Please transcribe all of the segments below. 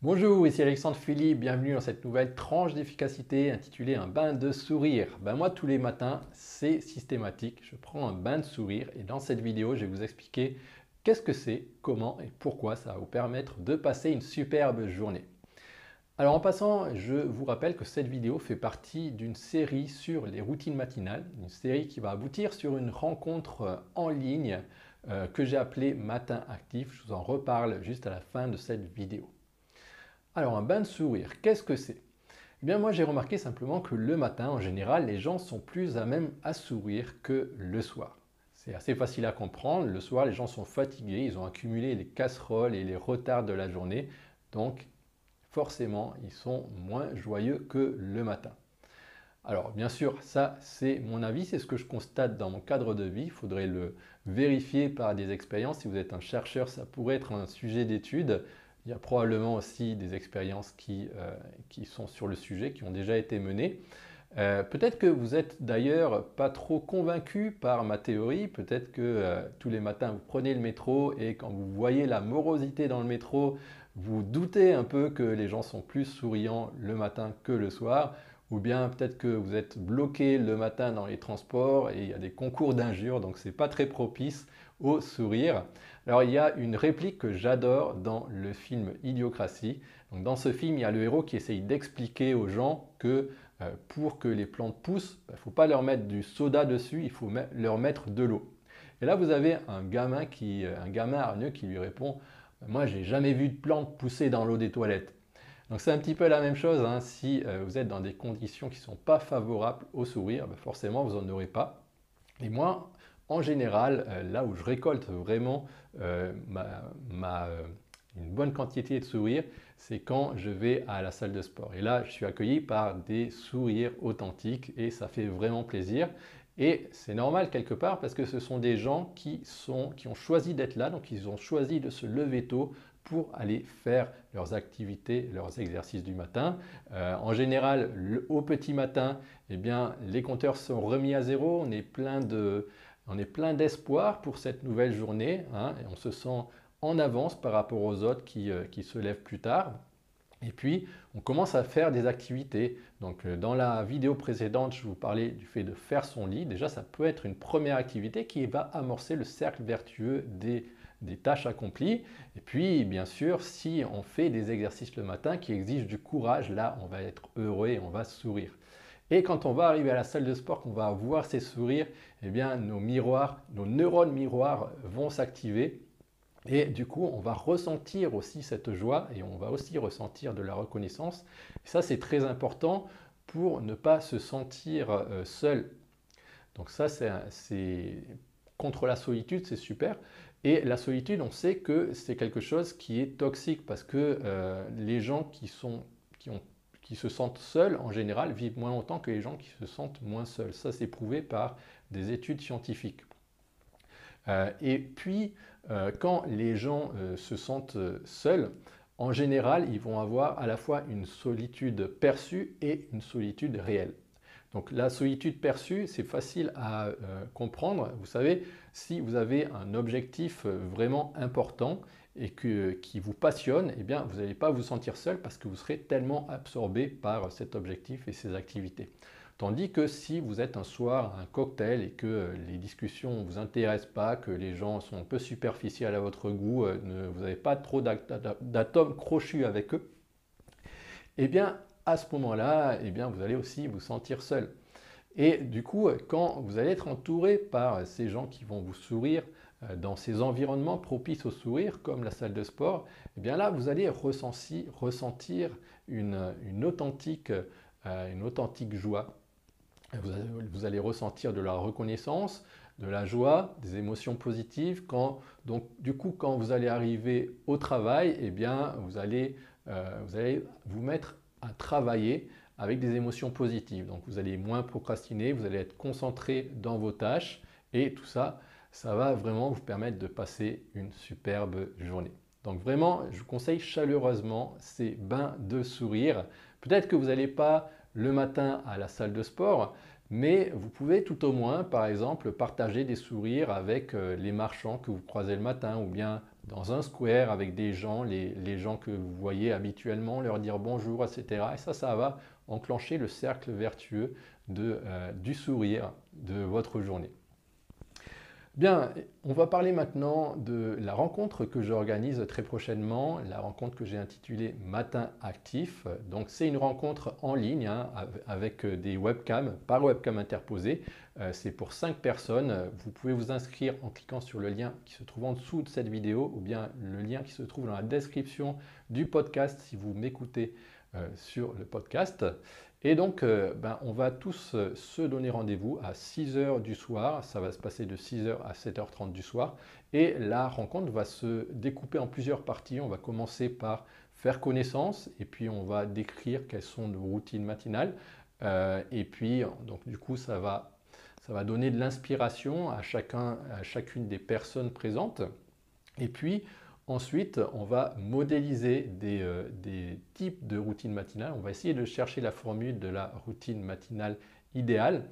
Bonjour, ici Alexandre Philippe, bienvenue dans cette nouvelle tranche d'efficacité intitulée Un bain de sourire. Ben moi, tous les matins, c'est systématique, je prends un bain de sourire et dans cette vidéo, je vais vous expliquer qu'est-ce que c'est, comment et pourquoi ça va vous permettre de passer une superbe journée. Alors en passant, je vous rappelle que cette vidéo fait partie d'une série sur les routines matinales, une série qui va aboutir sur une rencontre en ligne euh, que j'ai appelée Matin Actif. Je vous en reparle juste à la fin de cette vidéo. Alors un bain de sourire, qu'est-ce que c'est? Eh bien moi j'ai remarqué simplement que le matin en général les gens sont plus à même à sourire que le soir. C'est assez facile à comprendre, le soir les gens sont fatigués, ils ont accumulé les casseroles et les retards de la journée, donc forcément ils sont moins joyeux que le matin. Alors bien sûr, ça c'est mon avis, c'est ce que je constate dans mon cadre de vie. Il faudrait le vérifier par des expériences. Si vous êtes un chercheur, ça pourrait être un sujet d'étude. Il y a probablement aussi des expériences qui, euh, qui, sont sur le sujet, qui ont déjà été menées. Euh, peut-être que vous êtes d'ailleurs pas trop convaincu par ma théorie, peut-être que euh, tous les matins vous prenez le métro et quand vous voyez la morosité dans le métro, vous doutez un peu que les gens sont plus souriants le matin que le soir, ou bien peut-être que vous êtes bloqué le matin dans les transports et il y a des concours d'injures, donc ce n'est pas très propice au sourire. Alors il y a une réplique que j'adore dans le film Idiocratie. dans ce film, il y a le héros qui essaye d'expliquer aux gens que euh, pour que les plantes poussent, il ne faut pas leur mettre du soda dessus, il faut leur mettre de l'eau. Et là, vous avez un gamin, qui, euh, un gamin hargneux qui lui répond « Moi, j'ai jamais vu de plantes pousser dans l'eau des toilettes ». Donc c'est un petit peu la même chose, hein. si euh, vous êtes dans des conditions qui sont pas favorables au sourire, ben, forcément vous n'en aurez pas. Et moi, en général, euh, là où je récolte vraiment euh, une bonne quantité de sourires, c'est quand je vais à la salle de sport. Et là, je suis accueilli par des sourires authentiques et ça fait vraiment plaisir. Et c'est normal quelque part parce que ce sont des gens qui, sont, qui ont choisi d'être là, donc ils ont choisi de se lever tôt pour aller faire leurs activités, leurs exercices du matin. Euh, en général, au petit matin, eh bien, les compteurs sont remis à zéro, on est plein de, on est plein d'espoir pour cette nouvelle journée hein, on se sent en avance par rapport aux autres qui, euh, qui, se lèvent plus tard. Et puis, on commence à faire des activités. Donc, euh, dans la vidéo précédente, je vous parlais du fait de faire son lit. Déjà, ça peut être une première activité qui va amorcer le cercle vertueux des, des tâches accomplies. Et puis, bien sûr, si on fait des exercices le matin qui exigent du courage, là, on va être heureux et on va sourire. Et quand on va arriver à la salle de sport, qu'on va voir ces sourires, eh bien, nos miroirs, nos neurones miroirs vont s'activer. Et du coup, on va ressentir aussi cette joie et on va aussi ressentir de la reconnaissance. Et ça, c'est très important pour ne pas se sentir euh, seul. Donc ça, c'est contre la solitude, c'est super. Et la solitude, on sait que c'est quelque chose qui est toxique parce que euh, les gens qui, sont, qui ont se sentent seuls, en général, vivent moins longtemps que les gens qui se sentent moins seuls. Ça, c'est prouvé par des études scientifiques. Euh, et puis, euh, quand les gens euh, se sentent seuls, en général, ils vont avoir à la fois une solitude perçue et une solitude réelle. Donc la solitude perçue, c'est facile à comprendre. Vous savez, si vous avez un objectif vraiment important et qui vous passionne, eh bien, vous n'allez pas vous sentir seul parce que vous serez tellement absorbé par cet objectif et ces activités. Tandis que si vous êtes un soir à un cocktail et que les discussions ne vous intéressent pas, que les gens sont un peu superficiels à votre goût, euh, vous n'avez pas trop d'atomes crochus avec eux, eh bien, à ce moment-là, eh bien, vous allez aussi vous sentir seul. Et du coup, quand vous allez être entouré par ces gens qui vont vous sourire, euh, dans ces environnements propices au sourire, comme la salle de sport, eh bien là, vous allez ressentir, une, authentique, euh, une authentique joie. Vous allez, ressentir de la reconnaissance, de la joie, des émotions positives. Quand, donc, du coup, quand vous allez arriver au travail, eh bien, vous allez, euh, vous allez vous mettre à travailler avec des émotions positives. Donc, vous allez moins procrastiner, vous allez être concentré dans vos tâches et tout ça, ça va vraiment vous permettre de passer une superbe journée. Donc vraiment, je vous conseille chaleureusement ces bains de sourire. Peut-être que vous n'allez pas le matin à la salle de sport, mais vous pouvez tout au moins, par exemple, partager des sourires avec euh, les marchands que vous croisez le matin ou bien dans un square avec des gens, les, gens que vous voyez habituellement, leur dire bonjour, etc. Et ça, ça va enclencher le cercle vertueux euh, du sourire de votre journée. Bien, on va parler maintenant de la rencontre que j'organise très prochainement, la rencontre que j'ai intitulée Matin Actif. Donc c'est une rencontre en ligne hein, avec des webcams, par webcam interposée. Euh, c'est pour 5 personnes. Vous pouvez vous inscrire en cliquant sur le lien qui se trouve en dessous de cette vidéo ou bien le lien qui se trouve dans la description du podcast si vous m'écoutez euh, sur le podcast. Et donc, euh, ben, on va tous euh, se donner rendez-vous à 6h du soir. Ça va se passer de 6h à 7h30 du soir. Et la rencontre va se découper en plusieurs parties. On va commencer par faire connaissance et puis on va décrire quelles sont nos routines matinales. et puis, donc, du coup, ça va, ça va donner de l'inspiration à, chacun, à chacune des personnes présentes. Et puis, Ensuite, on va modéliser euh, des, types de routines matinales. On va essayer de chercher la formule de la routine matinale idéale.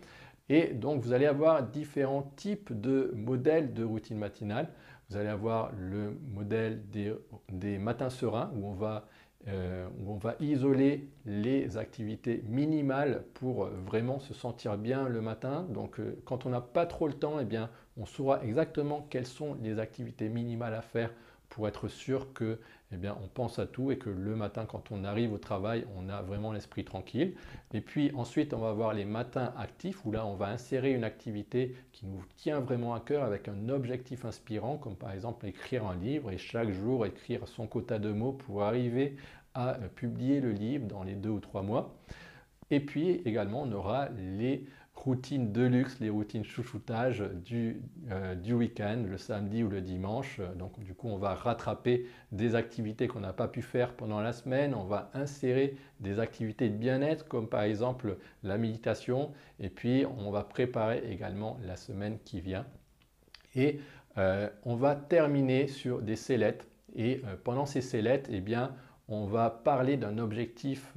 Et donc, vous allez avoir différents types de modèles de routine matinale. Vous allez avoir le modèle des, matins sereins où on, va, euh, où on va isoler les activités minimales pour vraiment se sentir bien le matin. Donc, euh, quand on n'a pas trop le temps, eh bien, on saura exactement quelles sont les activités minimales à faire pour être sûr que, eh on pense à tout et que le matin, quand on arrive au travail, on a vraiment l'esprit tranquille. Et puis ensuite, on va avoir les matins actifs où là, on va insérer une activité qui nous tient vraiment à cœur avec un objectif inspirant, comme par exemple écrire un livre et chaque jour écrire son quota de mots pour arriver à euh, publier le livre dans les deux ou trois mois. Et puis également, on aura les routines de luxe, les routines chouchoutage du, euh, du week-end, le samedi ou le dimanche. Donc du coup, on va rattraper des activités qu'on n'a pas pu faire pendant la semaine. On va insérer des activités de bien-être comme par exemple la méditation. Et puis, on va préparer également la semaine qui vient. Et euh, on va terminer sur des sellettes. Et euh, pendant ces sellettes, eh bien, on va parler d'un objectif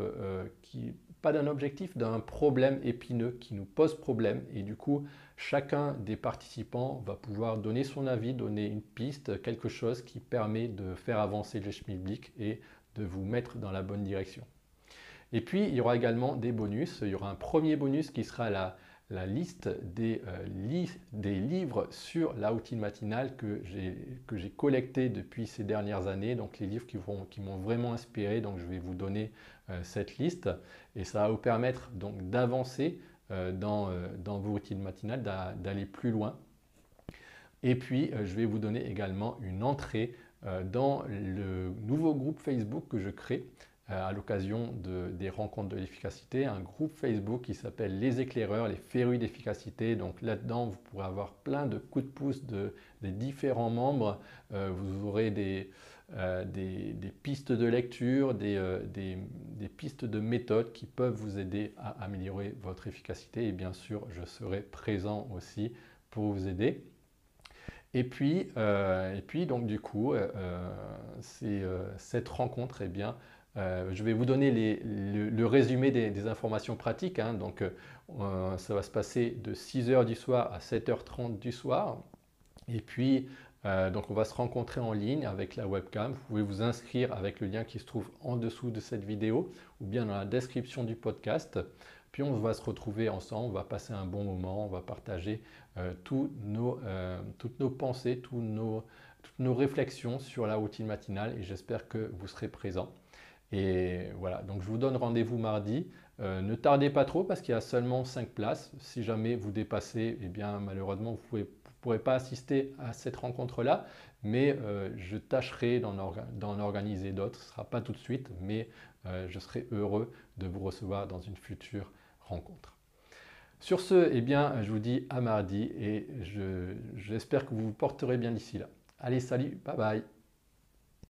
qui pas d'un objectif, d'un problème épineux qui nous pose problème. Et du coup, chacun des participants va pouvoir donner son avis, donner une piste, quelque chose qui permet de faire avancer le schmilblick et de vous mettre dans la bonne direction. Et puis, il y aura également des bonus. Il y aura un premier bonus qui sera la, la liste des, euh, des, livres sur la routine matinale que j'ai collectés depuis ces dernières années, donc les livres qui, qui m'ont vraiment inspiré, donc je vais vous donner euh, cette liste. Et ça va vous permettre donc d'avancer euh, dans, dans, vos routines matinales, d'aller plus loin. Et puis je vais vous donner également une entrée dans le nouveau groupe Facebook que je crée à l'occasion des rencontres de l'efficacité, un groupe Facebook qui s'appelle Les éclaireurs, les férus d'efficacité. Donc là-dedans, vous pourrez avoir plein de coups de pouce de, des différents membres. Euh, vous aurez des, euh, des, pistes de lecture, des, des, pistes de méthode qui peuvent vous aider à améliorer votre efficacité. Et bien sûr, je serai présent aussi pour vous aider. Et puis, et puis donc du coup, cette rencontre, eh bien, euh, je vais vous donner le, résumé des, informations pratiques. Hein. Donc, euh, ça va se passer de 6h du soir à 7h30 du soir. Et puis, euh, donc on va se rencontrer en ligne avec la webcam. Vous pouvez vous inscrire avec le lien qui se trouve en dessous de cette vidéo ou bien dans la description du podcast. Puis on va se retrouver ensemble, on va passer un bon moment, on va partager toutes nos pensées, toutes nos réflexions sur la routine matinale et j'espère que vous serez présents. Et voilà, donc je vous donne rendez-vous mardi. Euh, ne tardez pas trop parce qu'il y a seulement 5 places. Si jamais vous dépassez, eh bien malheureusement vous ne pourrez pas assister à cette rencontre-là, mais euh, je tâcherai d'en organiser d'autres. Ce ne sera pas tout de suite, mais euh, je serai heureux de vous recevoir dans une future rencontre. Sur ce, eh bien, je vous dis à mardi et j'espère que vous vous porterez bien d'ici là. Allez, salut, bye bye